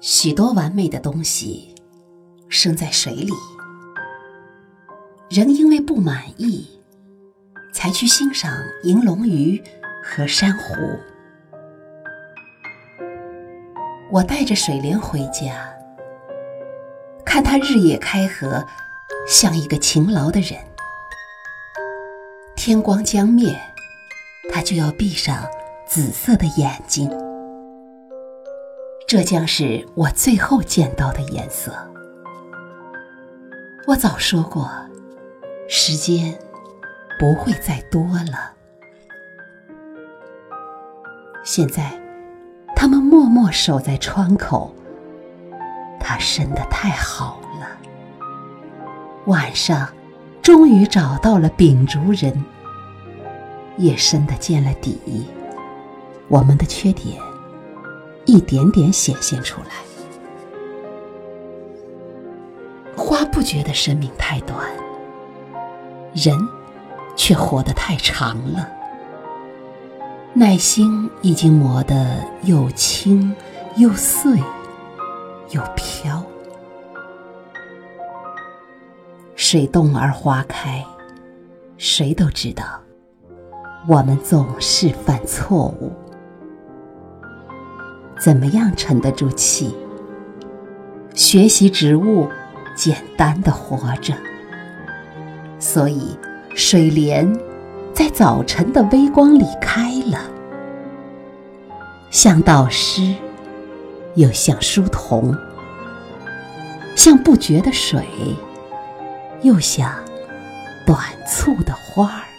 许多完美的东西生在水里，人因为不满意，才去欣赏银龙鱼和珊瑚。我带着水莲回家，看它日夜开合，像一个勤劳的人。天光将灭，它就要闭上紫色的眼睛。这将是我最后见到的颜色。我早说过，时间不会再多了。现在，他们默默守在窗口。它生得太好了。晚上，终于找到了秉烛人，也深的见了底。我们的缺点。一点点显现出来。花不觉得生命太短，人却活得太长了。耐心已经磨得又轻又碎又飘。水动而花开，谁都知道，我们总是犯错误。怎么样沉得住气？学习植物，简单的活着。所以，水莲在早晨的微光里开了，像导师，又像书童，像不绝的水，又像短促的花儿。